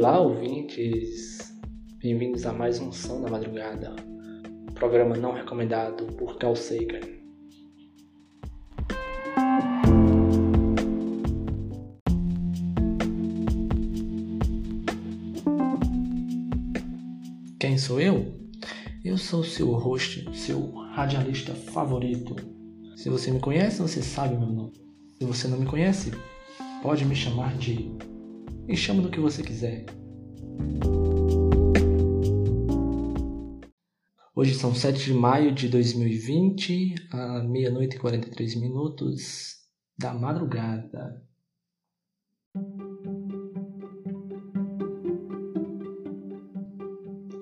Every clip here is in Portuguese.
Olá, ouvintes! Bem-vindos a mais um Som da Madrugada, programa não recomendado por Carl Sagan. Quem sou eu? Eu sou seu host, seu radialista favorito. Se você me conhece, você sabe meu nome. Se você não me conhece, pode me chamar de e chama do que você quiser. Hoje são 7 de maio de 2020, à meia-noite e 43 minutos da madrugada.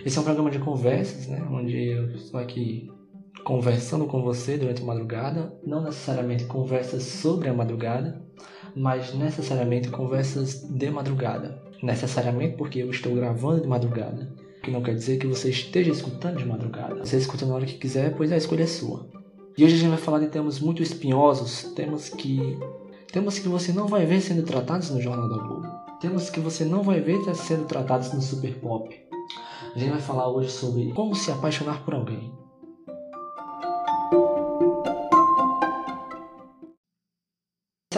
Esse é um programa de conversas, né? Onde eu estou aqui conversando com você durante a madrugada, não necessariamente conversas sobre a madrugada, mas necessariamente conversas de madrugada. Necessariamente porque eu estou gravando de madrugada, que não quer dizer que você esteja escutando de madrugada. Você escuta na hora que quiser, pois a escolha é sua. E hoje a gente vai falar de temas muito espinhosos, temas que temas que você não vai ver sendo tratados no Jornal da Globo, temas que você não vai ver sendo tratados no Super Pop. A gente vai falar hoje sobre como se apaixonar por alguém.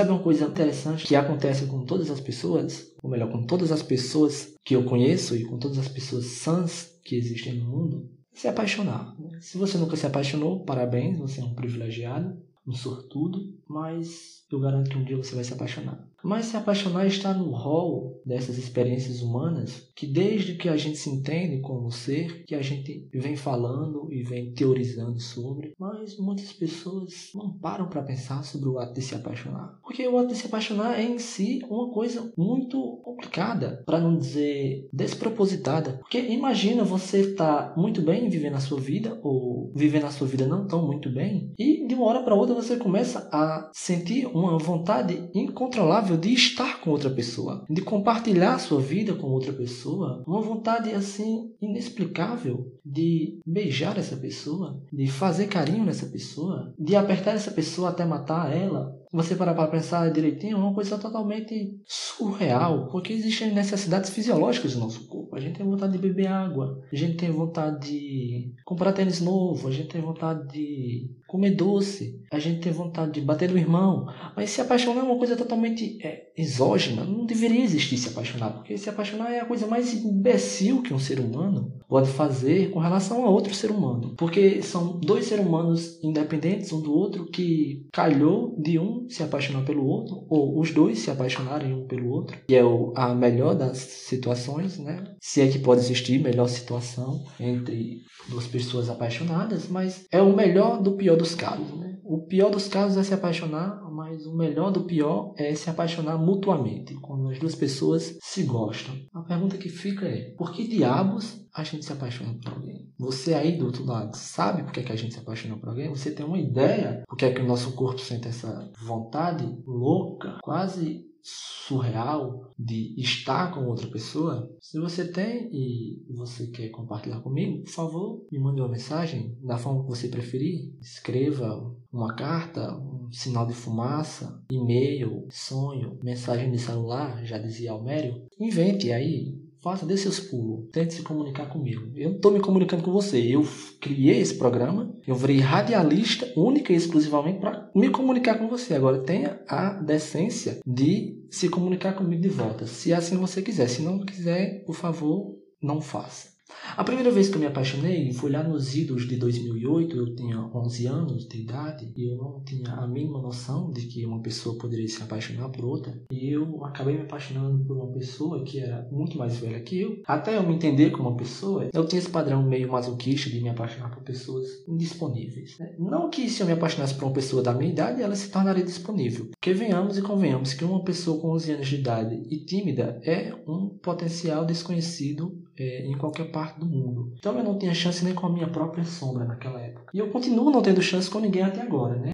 Sabe uma coisa interessante que acontece com todas as pessoas? Ou melhor, com todas as pessoas que eu conheço e com todas as pessoas sãs que existem no mundo? Se apaixonar. Se você nunca se apaixonou, parabéns, você é um privilegiado, um sortudo, mas eu garanto que um dia você vai se apaixonar. Mas se apaixonar está no rol dessas experiências humanas que desde que a gente se entende como ser, que a gente vem falando e vem teorizando sobre, mas muitas pessoas não param para pensar sobre o ato de se apaixonar. Porque o ato de se apaixonar é em si uma coisa muito complicada, para não dizer despropositada. Porque imagina você estar tá muito bem vivendo a sua vida ou vivendo a sua vida não tão muito bem e de uma hora para outra você começa a sentir uma vontade incontrolável de estar com outra pessoa, de compartilhar sua vida com outra pessoa, uma vontade assim inexplicável de beijar essa pessoa, de fazer carinho nessa pessoa, de apertar essa pessoa até matar ela, você parar para pensar direitinho, é uma coisa totalmente surreal, porque existem necessidades fisiológicas do nosso corpo. A gente tem vontade de beber água, a gente tem vontade de comprar tênis novo, a gente tem vontade de comer doce, a gente tem vontade de bater no irmão, mas se apaixonar é uma coisa totalmente é, exógena, não deveria existir se apaixonar, porque se apaixonar é a coisa mais imbecil que um ser humano pode fazer com relação a outro ser humano, porque são dois seres humanos independentes um do outro que calhou de um se apaixonar pelo outro, ou os dois se apaixonarem um pelo outro, que é a melhor das situações, né? Se é que pode existir melhor situação entre duas pessoas apaixonadas, mas é o melhor do pior dos casos, né? O pior dos casos é se apaixonar, mas o melhor do pior é se apaixonar mutuamente, quando as duas pessoas se gostam. A pergunta que fica é: por que diabos a gente se apaixona por alguém? Você aí do outro lado sabe por que, é que a gente se apaixona por alguém? Você tem uma ideia por que é que o nosso corpo sente essa vontade louca, quase surreal de estar com outra pessoa, se você tem e você quer compartilhar comigo, por favor, me mande uma mensagem da forma que você preferir. Escreva uma carta, um sinal de fumaça, e-mail, sonho, mensagem de celular, já dizia Almério. Invente aí Faça, dê seus pulos. Tente se comunicar comigo. Eu estou me comunicando com você. Eu criei esse programa. Eu virei radialista única e exclusivamente para me comunicar com você. Agora tenha a decência de se comunicar comigo de volta. Se assim você quiser. Se não quiser, por favor, não faça. A primeira vez que eu me apaixonei foi lá nos idos de 2008. Eu tinha 11 anos de idade e eu não tinha a mínima noção de que uma pessoa poderia se apaixonar por outra. E eu acabei me apaixonando por uma pessoa que era muito mais velha que eu. Até eu me entender como uma pessoa, eu tinha esse padrão meio masoquista de me apaixonar por pessoas indisponíveis. Não que se eu me apaixonasse por uma pessoa da minha idade, ela se tornaria disponível. Porque venhamos e convenhamos que uma pessoa com 11 anos de idade e tímida é um potencial desconhecido é, em qualquer parte do mundo. Então eu não tinha chance nem com a minha própria sombra naquela época. E eu continuo não tendo chance com ninguém até agora, né?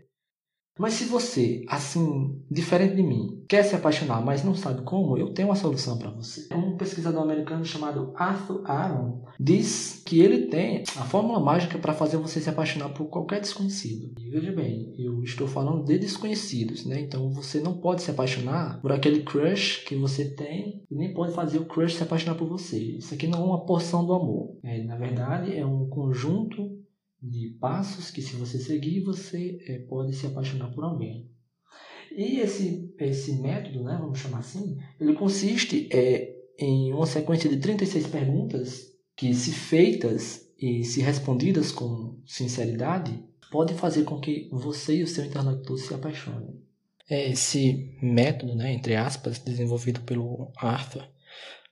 Mas se você, assim, diferente de mim, quer se apaixonar, mas não sabe como, eu tenho uma solução para você. Um pesquisador americano chamado Arthur Aaron diz que ele tem a fórmula mágica para fazer você se apaixonar por qualquer desconhecido. E veja bem, eu estou falando de desconhecidos, né? Então você não pode se apaixonar por aquele crush que você tem e nem pode fazer o crush se apaixonar por você. Isso aqui não é uma porção do amor. É, na verdade, é um conjunto de passos que se você seguir, você é, pode se apaixonar por alguém. E esse, esse método, né, vamos chamar assim, ele consiste é, em uma sequência de 36 perguntas que, se feitas e se respondidas com sinceridade, pode fazer com que você e o seu interlocutor se apaixonem. É, esse método, né, entre aspas, desenvolvido pelo Arthur,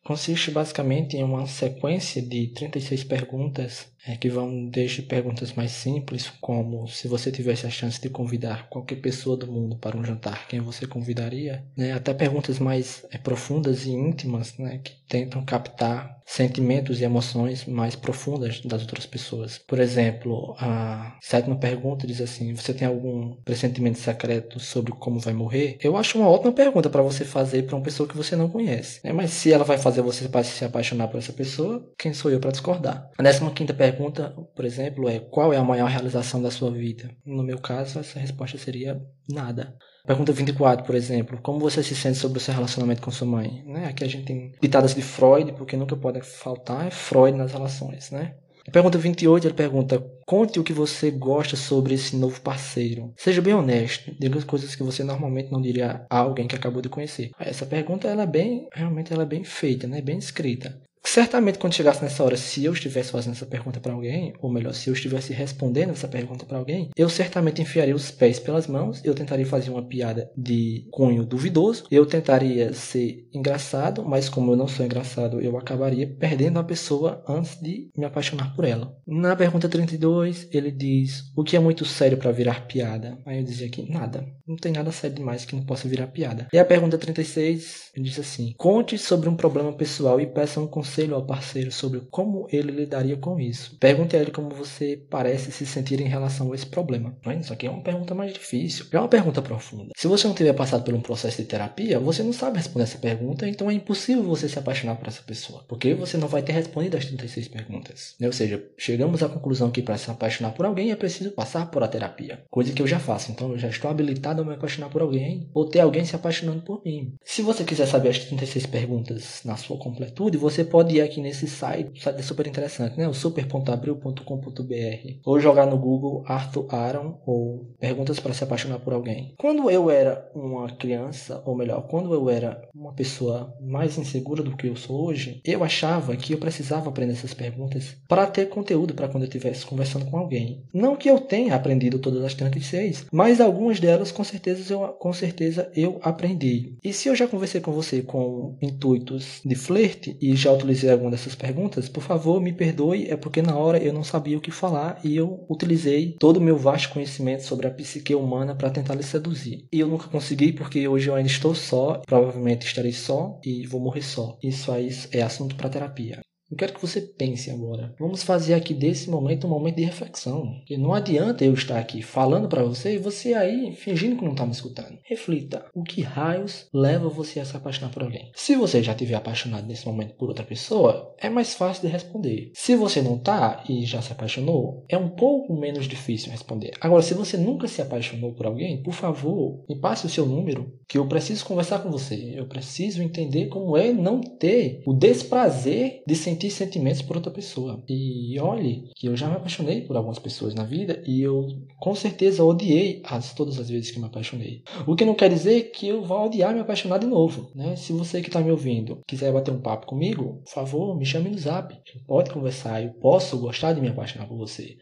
consiste basicamente em uma sequência de 36 perguntas é, que vão desde perguntas mais simples, como se você tivesse a chance de convidar qualquer pessoa do mundo para um jantar, quem você convidaria, né, até perguntas mais é, profundas e íntimas, né, que tentam captar sentimentos e emoções mais profundas das outras pessoas. Por exemplo, a sétima pergunta diz assim: Você tem algum pressentimento secreto sobre como vai morrer? Eu acho uma ótima pergunta para você fazer para uma pessoa que você não conhece. Né? Mas se ela vai fazer você se apaixonar por essa pessoa, quem sou eu para discordar? A décima quinta pergunta, por exemplo, é: Qual é a maior realização da sua vida? No meu caso, essa resposta seria nada. Pergunta 24, por exemplo, como você se sente sobre o seu relacionamento com sua mãe? Né? Aqui a gente tem pitadas de Freud, porque nunca pode faltar é Freud nas relações, né? Pergunta 28, ele pergunta: Conte o que você gosta sobre esse novo parceiro. Seja bem honesto, diga as coisas que você normalmente não diria a alguém que acabou de conhecer. Essa pergunta ela é bem, realmente ela é bem feita, né? Bem escrita. Certamente, quando chegasse nessa hora, se eu estivesse fazendo essa pergunta para alguém, ou melhor, se eu estivesse respondendo essa pergunta para alguém, eu certamente enfiaria os pés pelas mãos, eu tentaria fazer uma piada de cunho duvidoso, eu tentaria ser engraçado, mas como eu não sou engraçado, eu acabaria perdendo a pessoa antes de me apaixonar por ela. Na pergunta 32, ele diz: O que é muito sério para virar piada? Aí eu dizia aqui: Nada. Não tem nada sério demais que não possa virar piada. E a pergunta 36, ele diz assim: Conte sobre um problema pessoal e peça um conselho conselho ao parceiro sobre como ele lidaria com isso. Pergunte a ele como você parece se sentir em relação a esse problema. Isso aqui é uma pergunta mais difícil. É uma pergunta profunda. Se você não tiver passado por um processo de terapia, você não sabe responder essa pergunta, então é impossível você se apaixonar por essa pessoa. Porque você não vai ter respondido as 36 perguntas. Ou seja, chegamos à conclusão que para se apaixonar por alguém é preciso passar por a terapia. Coisa que eu já faço. Então eu já estou habilitado a me apaixonar por alguém ou ter alguém se apaixonando por mim. Se você quiser saber as 36 perguntas na sua completude, você pode pode ir aqui nesse site, o site é super interessante, né? O super.abril.com.br ou jogar no Google Arthur Aaron ou perguntas para se apaixonar por alguém. Quando eu era uma criança, ou melhor, quando eu era uma pessoa mais insegura do que eu sou hoje, eu achava que eu precisava aprender essas perguntas para ter conteúdo para quando eu estivesse conversando com alguém. Não que eu tenha aprendido todas as 36, mas algumas delas com certeza eu, com certeza eu aprendi. E se eu já conversei com você com intuitos de flerte e já utilizei utilizei alguma dessas perguntas, por favor, me perdoe, é porque na hora eu não sabia o que falar e eu utilizei todo o meu vasto conhecimento sobre a psique humana para tentar lhe seduzir. E eu nunca consegui porque hoje eu ainda estou só, provavelmente estarei só e vou morrer só. Isso aí é assunto para terapia. Eu quero que você pense agora. Vamos fazer aqui desse momento um momento de reflexão. Porque não adianta eu estar aqui falando para você e você aí fingindo que não está me escutando. Reflita. O que raios leva você a se apaixonar por alguém? Se você já estiver apaixonado nesse momento por outra pessoa, é mais fácil de responder. Se você não está e já se apaixonou, é um pouco menos difícil responder. Agora, se você nunca se apaixonou por alguém, por favor, me passe o seu número, que eu preciso conversar com você. Eu preciso entender como é não ter o desprazer de sentir sentir sentimentos por outra pessoa. E olhe que eu já me apaixonei por algumas pessoas na vida e eu com certeza odiei as, todas as vezes que me apaixonei. O que não quer dizer que eu vá odiar me apaixonar de novo. Né? Se você que está me ouvindo quiser bater um papo comigo, por favor, me chame no zap. Pode conversar, eu posso gostar de me apaixonar por você.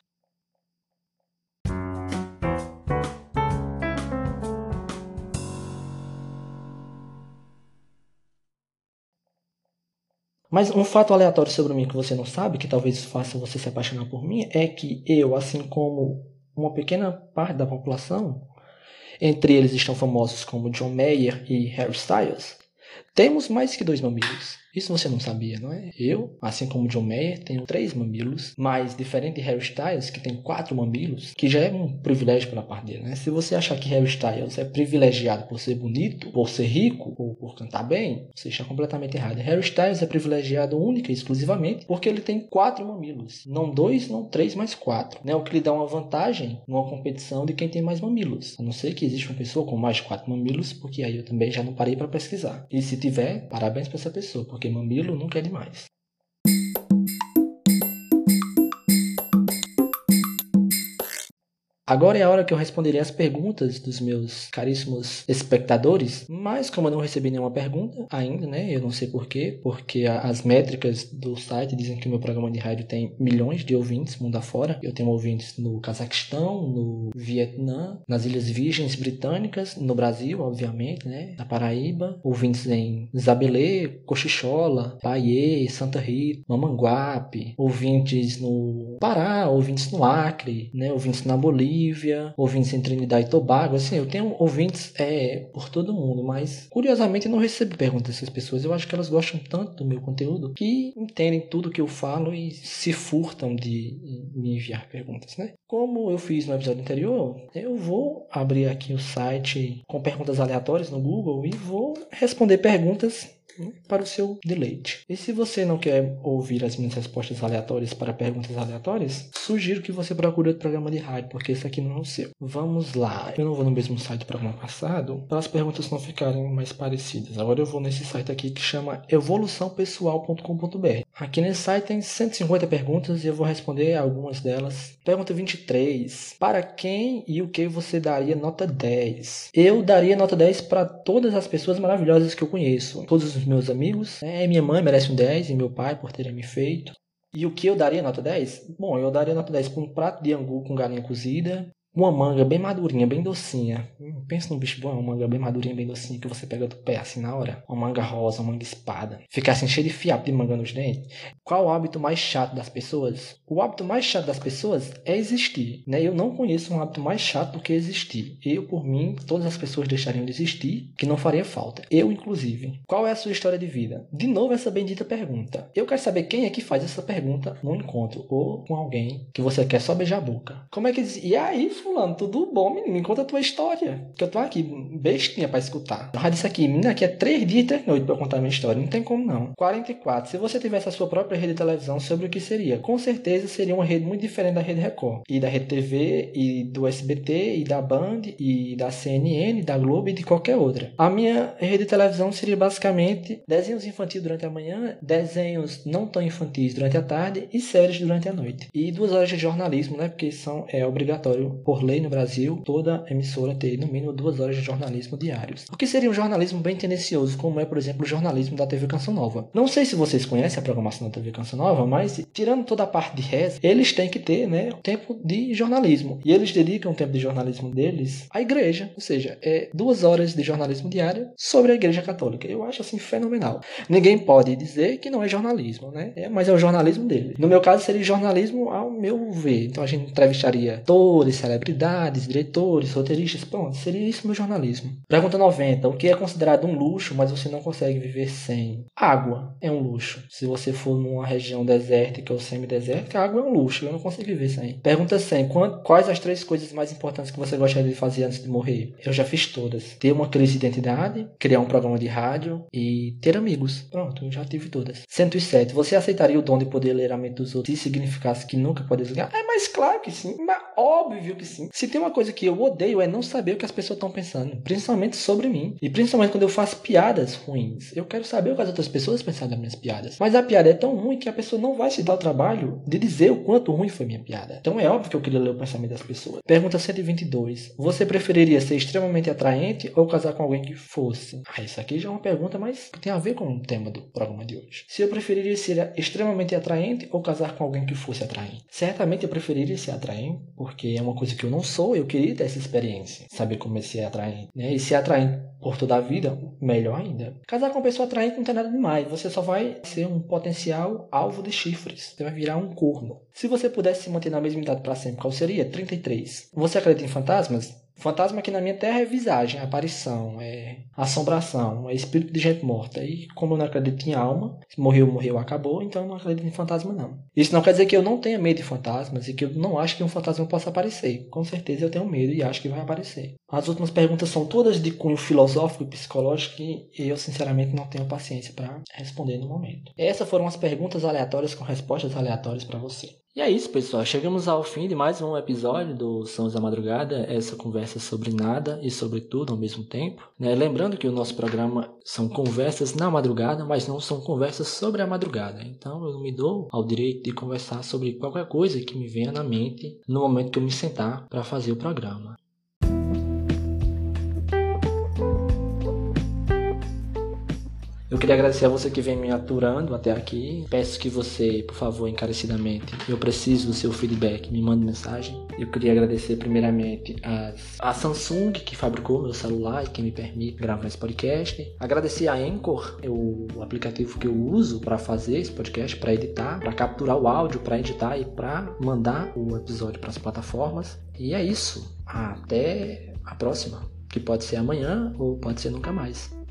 Mas um fato aleatório sobre mim que você não sabe, que talvez faça você se apaixonar por mim, é que eu, assim como uma pequena parte da população, entre eles estão famosos como John Mayer e Harry Styles, temos mais que dois mamilos. Isso você não sabia, não é? Eu, assim como John Mayer, tenho três mamilos, mas diferente de Harry Styles, que tem quatro mamilos, que já é um privilégio pela parte dele, né? Se você achar que Harry Styles é privilegiado por ser bonito, por ser rico ou por cantar bem, você está completamente errado. Harry Styles é privilegiado única e exclusivamente porque ele tem quatro mamilos. Não dois, não três, mas quatro. Né? O que lhe dá uma vantagem numa competição de quem tem mais mamilos. A não ser que exista uma pessoa com mais de quatro mamilos, porque aí eu também já não parei para pesquisar. E se tiver, parabéns para essa pessoa, porque mamilo nunca é demais. Agora é a hora que eu responderei as perguntas dos meus caríssimos espectadores, mas como eu não recebi nenhuma pergunta ainda, né? Eu não sei porquê, porque as métricas do site dizem que o meu programa de rádio tem milhões de ouvintes mundo afora. Eu tenho ouvintes no Cazaquistão, no Vietnã, nas Ilhas Virgens Britânicas, no Brasil, obviamente, né? Na Paraíba, ouvintes em Zabelê, Cochichola, Paiê, Santa Rita, Mamanguape, ouvintes no Pará, ouvintes no Acre, né? Ouvintes na Bolívia, Bolívia, ouvintes em Trinidad e Tobago. Assim, eu tenho ouvintes é, por todo mundo, mas curiosamente eu não recebo perguntas dessas pessoas. Eu acho que elas gostam tanto do meu conteúdo que entendem tudo que eu falo e se furtam de me enviar perguntas, né? Como eu fiz no episódio anterior, eu vou abrir aqui o site com perguntas aleatórias no Google e vou responder perguntas para o seu deleite. E se você não quer ouvir as minhas respostas aleatórias para perguntas aleatórias, sugiro que você procure outro programa de rádio, porque esse aqui não é o seu. Vamos lá. Eu não vou no mesmo site do programa passado, para as perguntas não ficarem mais parecidas. Agora eu vou nesse site aqui que chama evoluçãopessoal.com.br. Aqui nesse site tem 150 perguntas e eu vou responder algumas delas. Pergunta 23. Para quem e o que você daria nota 10? Eu daria nota 10 para todas as pessoas maravilhosas que eu conheço. Todos os meus amigos. É, minha mãe merece um 10 e meu pai por terem me feito. E o que eu daria nota 10? Bom, eu daria nota 10 para um prato de angu com galinha cozida, uma manga bem madurinha, bem docinha. Hum, pensa num bicho bom, uma manga bem madurinha, bem docinha, que você pega do pé assim na hora. Uma manga rosa, uma manga espada. Ficar assim cheio de fiapo de manga nos dentes. Qual o hábito mais chato das pessoas? O hábito mais chato das pessoas é existir. Né? Eu não conheço um hábito mais chato do que existir. Eu, por mim, todas as pessoas deixariam de existir, que não faria falta. Eu, inclusive. Qual é a sua história de vida? De novo, essa bendita pergunta. Eu quero saber quem é que faz essa pergunta no encontro ou com alguém que você quer só beijar a boca. Como é que? E aí, fulano, tudo bom, menino? Me conta a tua história. Que eu tô aqui, bestinha pra escutar. Eu já disse aqui, menina, aqui é três dias e três noites pra contar a minha história. Não tem como não. 44. Se você tivesse a sua própria rede de televisão, sobre o que seria? Com certeza seria uma rede muito diferente da Rede Record. E da Rede TV, e do SBT, e da Band, e da CNN, da Globo e de qualquer outra. A minha rede de televisão seria basicamente desenhos infantis durante a manhã, desenhos não tão infantis durante a tarde e séries durante a noite. E duas horas de jornalismo, né? Porque são, é obrigatório por lei no Brasil, toda emissora ter no mínimo duas horas de jornalismo diários. O que seria um jornalismo bem tendencioso, como é, por exemplo, o jornalismo da TV Canção Nova. Não sei se vocês conhecem a programação da TV Canção Nova, mas tirando toda a parte de reza, eles têm que ter né, tempo de jornalismo. E eles dedicam o tempo de jornalismo deles à igreja, ou seja, é duas horas de jornalismo diário sobre a igreja católica. Eu acho assim fenomenal. Ninguém pode dizer que não é jornalismo, né? É, mas é o jornalismo dele. No meu caso, seria jornalismo ao meu ver. Então a gente entrevistaria todos, celebridades diretores, roteiristas, pronto, seria isso meu jornalismo. Pergunta 90. O que é considerado um luxo, mas você não consegue viver sem? Água é um luxo. Se você for numa região desértica ou semi-desértica, água é um luxo, eu não consigo viver sem. Pergunta 100. Quais as três coisas mais importantes que você gostaria de fazer antes de morrer? Eu já fiz todas. Ter uma crise de identidade, criar um programa de rádio e ter amigos. Pronto, eu já tive todas. 107. Você aceitaria o dom de poder ler a mente dos outros se significasse que nunca pode desligar? É, mas claro que sim. Mas óbvio que sim. Se tem uma coisa que eu odeio é não saber o que as pessoas estão pensando, principalmente sobre mim. E principalmente quando eu faço piadas ruins. Eu quero saber o que as outras pessoas pensaram das minhas piadas. Mas a piada é tão ruim que a pessoa não vai se dar o trabalho de dizer o quanto ruim foi minha piada. Então é óbvio que eu queria ler o pensamento das pessoas. Pergunta 122. Você preferiria ser extremamente atraente ou casar com alguém que fosse? Ah, isso aqui já é uma pergunta, mas tem a ver com o tema do programa de hoje. Se eu preferiria ser extremamente atraente ou casar com alguém que fosse atraente? Certamente eu preferiria ser atraente, porque é uma coisa que eu não sou, eu queria ter essa experiência, saber como é ser atraente, né? E ser atraente por toda a vida, melhor ainda. Casar com uma pessoa atraente não tem nada demais, você só vai ser um potencial alvo de chifres, você vai virar um corno. Se você pudesse se manter na mesma idade para sempre, qual seria? 33. Você acredita em fantasmas? Fantasma aqui na minha terra é visagem, é aparição, é assombração, é espírito de gente morta. E como eu não acredito em alma, morreu, morreu, acabou, então eu não acredito em fantasma não. Isso não quer dizer que eu não tenha medo de fantasmas e que eu não acho que um fantasma possa aparecer. Com certeza eu tenho medo e acho que vai aparecer. As últimas perguntas são todas de cunho filosófico e psicológico e eu sinceramente não tenho paciência para responder no momento. Essas foram as perguntas aleatórias com respostas aleatórias para você. E é isso, pessoal. Chegamos ao fim de mais um episódio do Sons da Madrugada, essa conversa sobre nada e sobre tudo ao mesmo tempo. Né? Lembrando que o nosso programa são conversas na madrugada, mas não são conversas sobre a madrugada. Então eu me dou ao direito de conversar sobre qualquer coisa que me venha na mente no momento que eu me sentar para fazer o programa. Eu queria agradecer a você que vem me aturando até aqui. Peço que você, por favor, encarecidamente, eu preciso do seu feedback, me mande mensagem. Eu queria agradecer primeiramente a, a Samsung que fabricou meu celular e que me permite gravar esse podcast. Agradecer a Anchor, o aplicativo que eu uso para fazer esse podcast, para editar, para capturar o áudio, para editar e para mandar o episódio para as plataformas. E é isso. Até a próxima, que pode ser amanhã ou pode ser nunca mais.